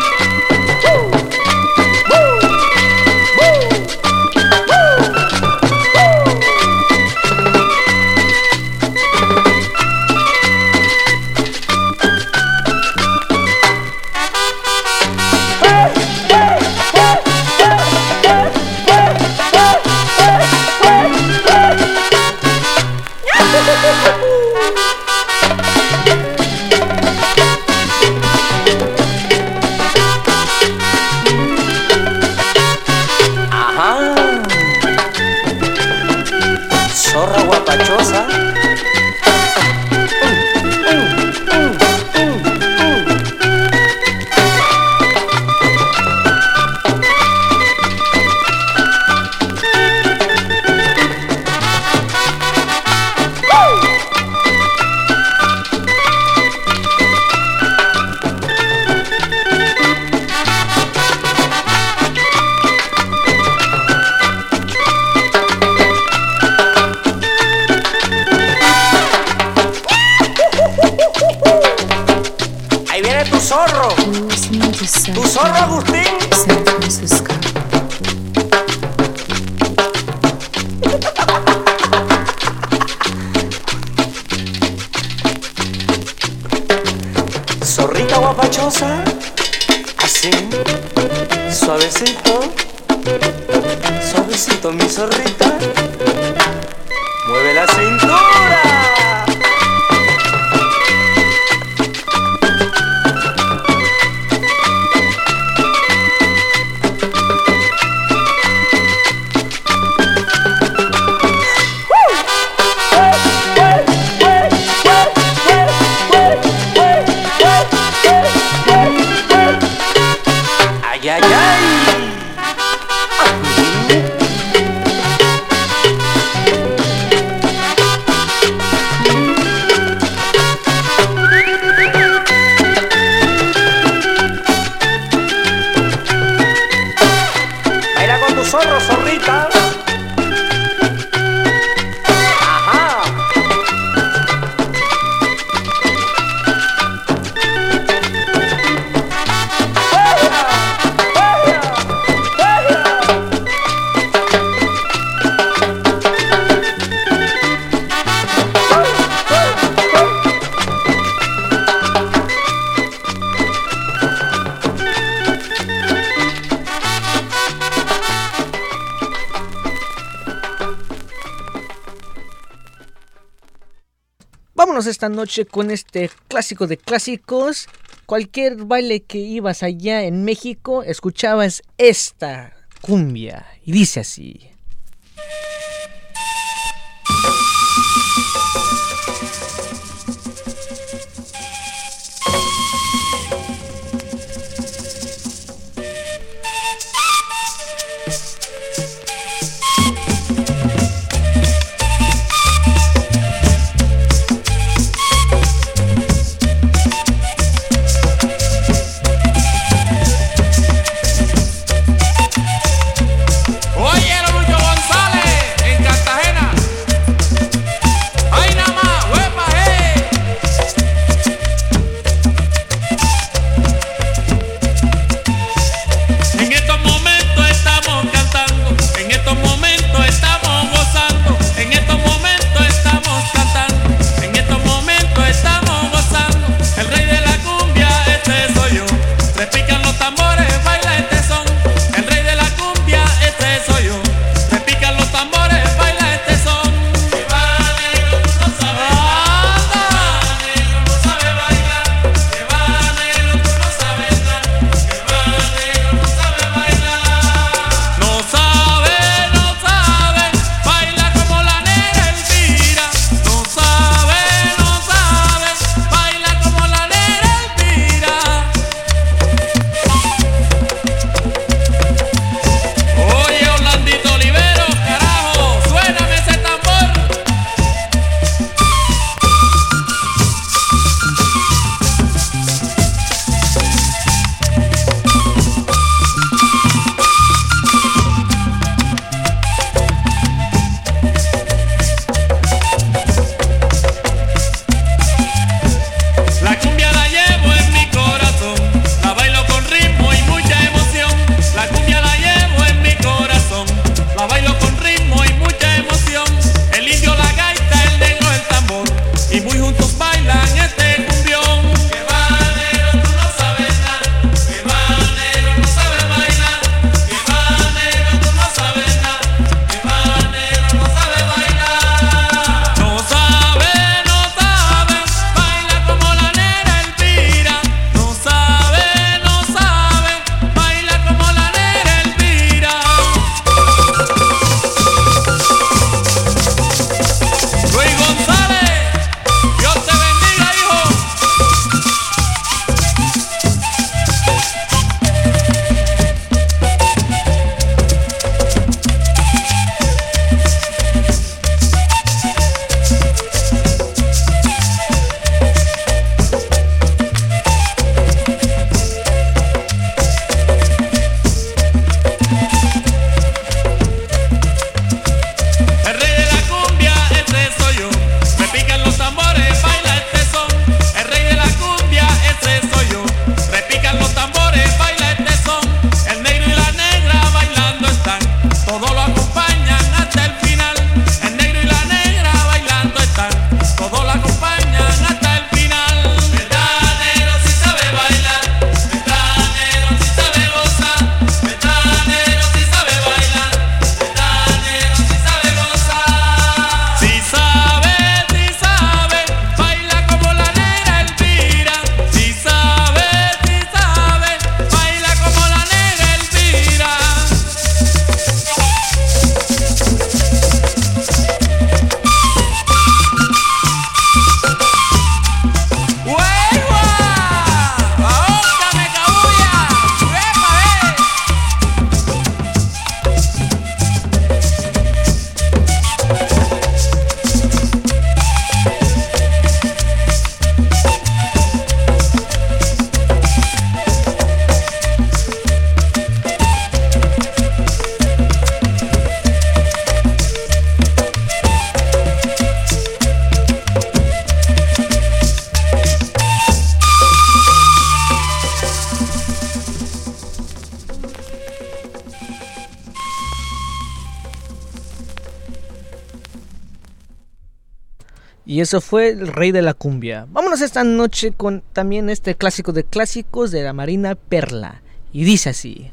Con este clásico de clásicos. Cualquier baile que ibas allá en México, escuchabas esta cumbia. Y dice así. Y eso fue el rey de la cumbia. Vámonos esta noche con también este clásico de clásicos de la Marina Perla. Y dice así.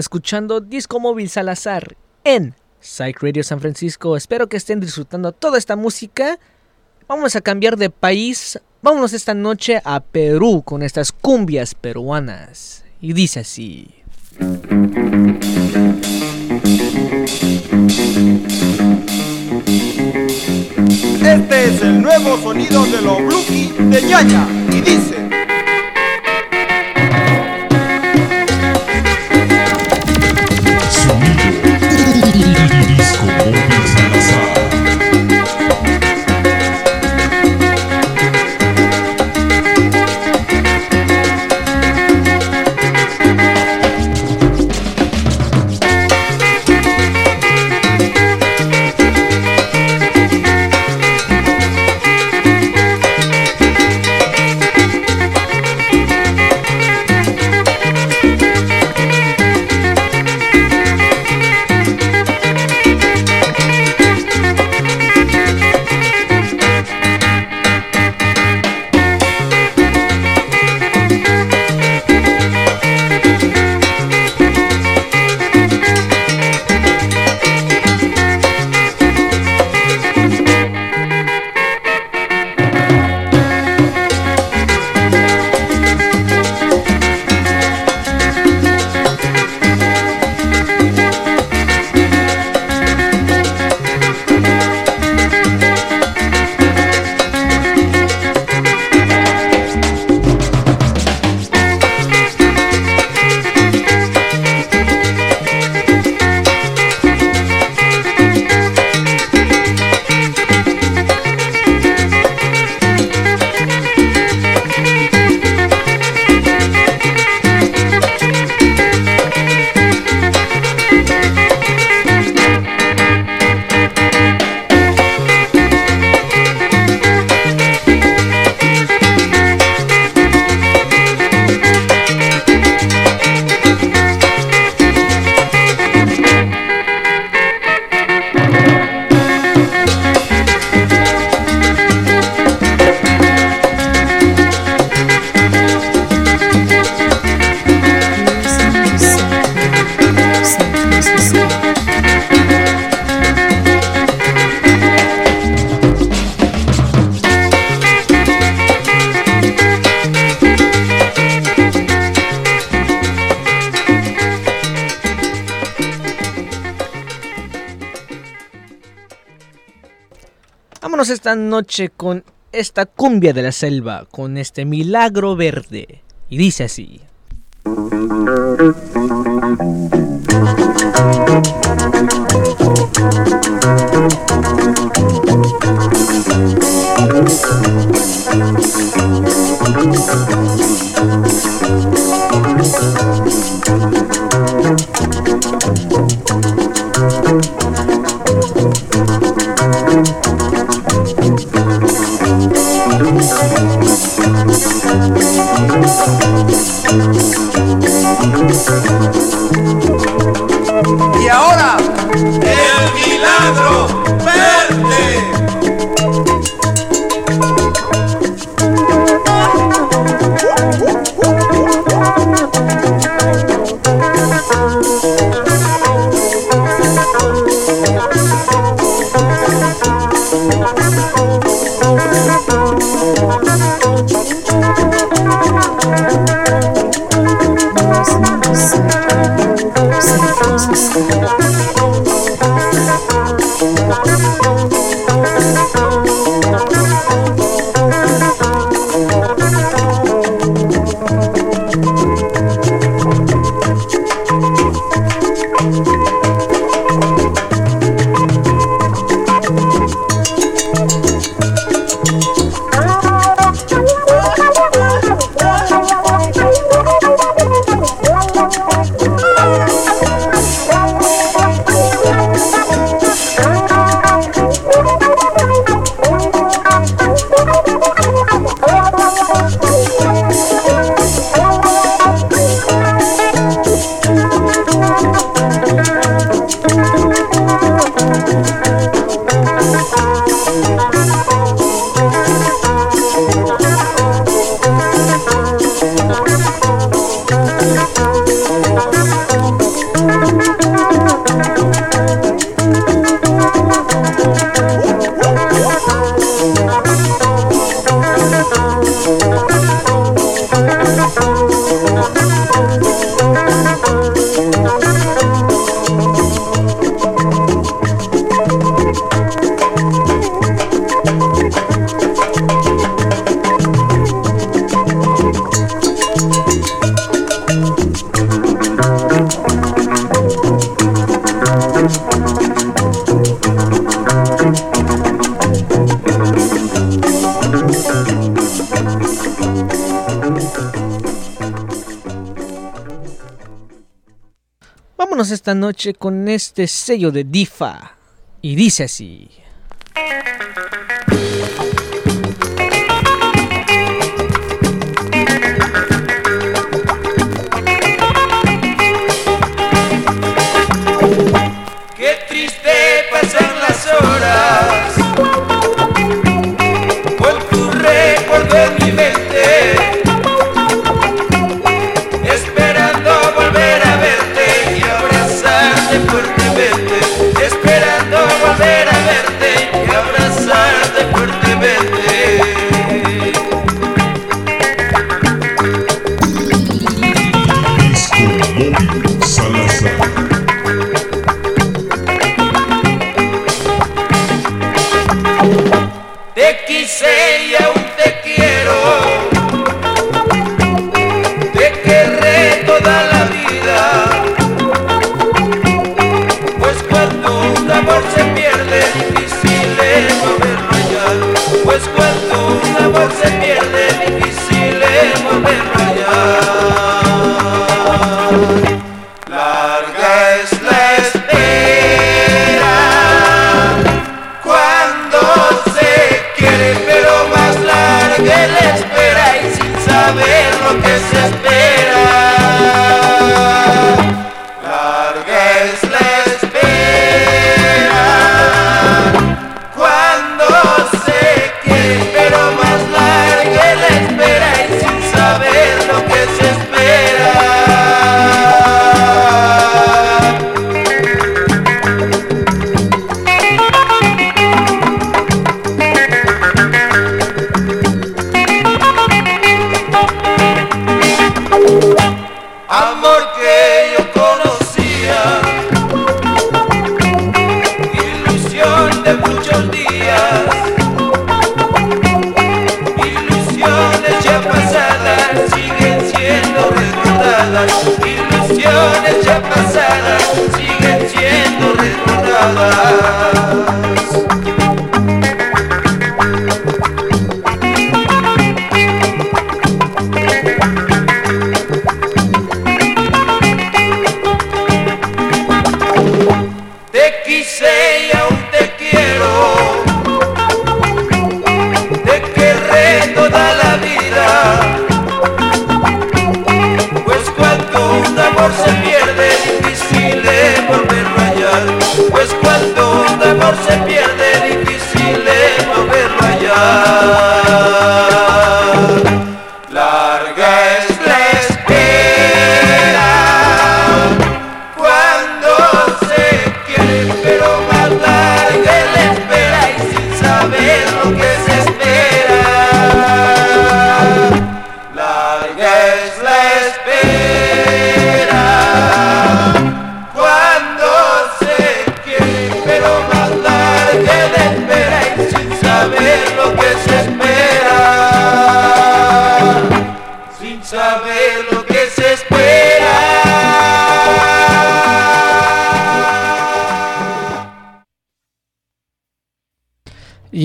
escuchando Disco Móvil Salazar en Psych Radio San Francisco. Espero que estén disfrutando toda esta música. Vamos a cambiar de país. Vámonos esta noche a Perú con estas cumbias peruanas. Y dice así. Este es el nuevo sonido de los Bluki de Yaya y dice. noche con esta cumbia de la selva, con este milagro verde. Y dice así. con este sello de Difa. Y dice así.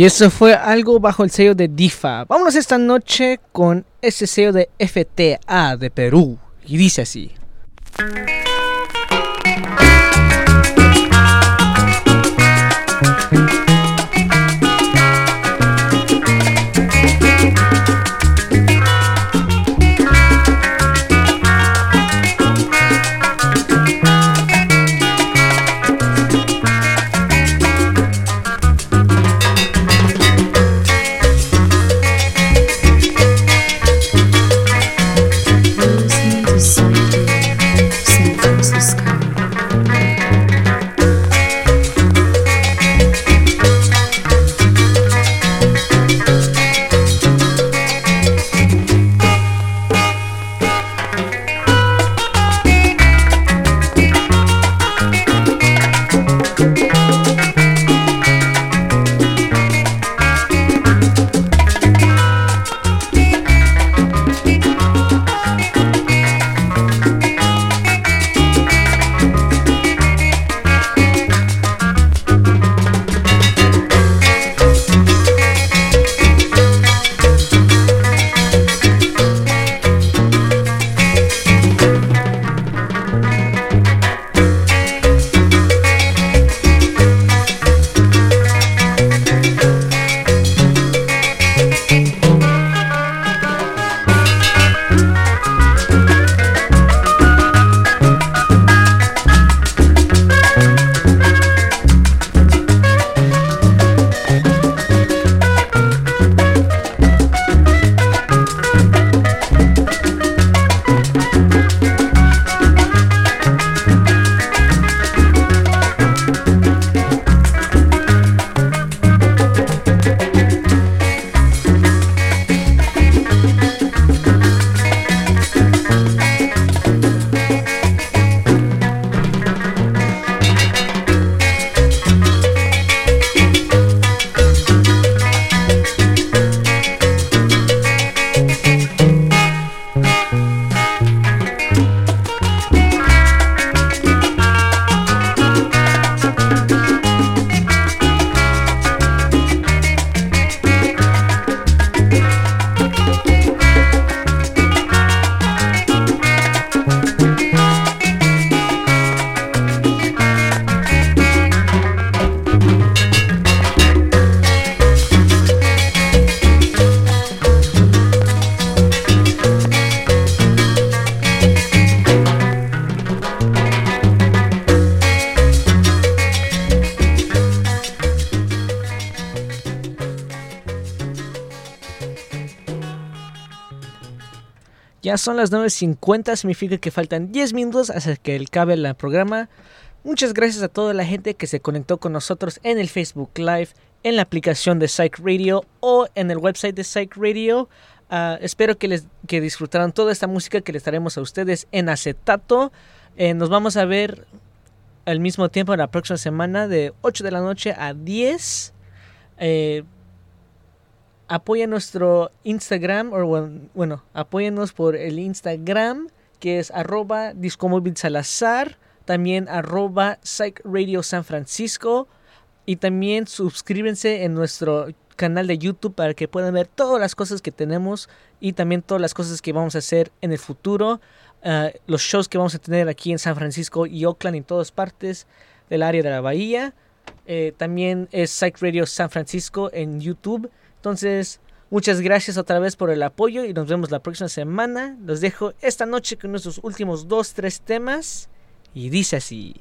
Eso fue algo bajo el sello de DIFA. Vámonos esta noche con ese sello de FTA de Perú. Y dice así. Son las 9.50, significa que faltan 10 minutos hasta que acabe el programa. Muchas gracias a toda la gente que se conectó con nosotros en el Facebook Live, en la aplicación de Psych Radio o en el website de Psych Radio. Ah, espero que les que disfrutaran toda esta música que les daremos a ustedes en acetato. Eh, nos vamos a ver al mismo tiempo la próxima semana de 8 de la noche a 10. Eh, apoyen nuestro Instagram, o bueno, apóyennos por el Instagram, que es arroba Discomóvil también arroba Psych Radio San Francisco, y también suscríbanse en nuestro canal de YouTube para que puedan ver todas las cosas que tenemos y también todas las cosas que vamos a hacer en el futuro, eh, los shows que vamos a tener aquí en San Francisco y Oakland en todas partes del área de la bahía. Eh, también es Psych Radio San Francisco en YouTube. Entonces, muchas gracias otra vez por el apoyo y nos vemos la próxima semana. Los dejo esta noche con nuestros últimos dos, tres temas. Y dice así.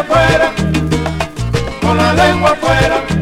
Afuera, con la lengua afuera.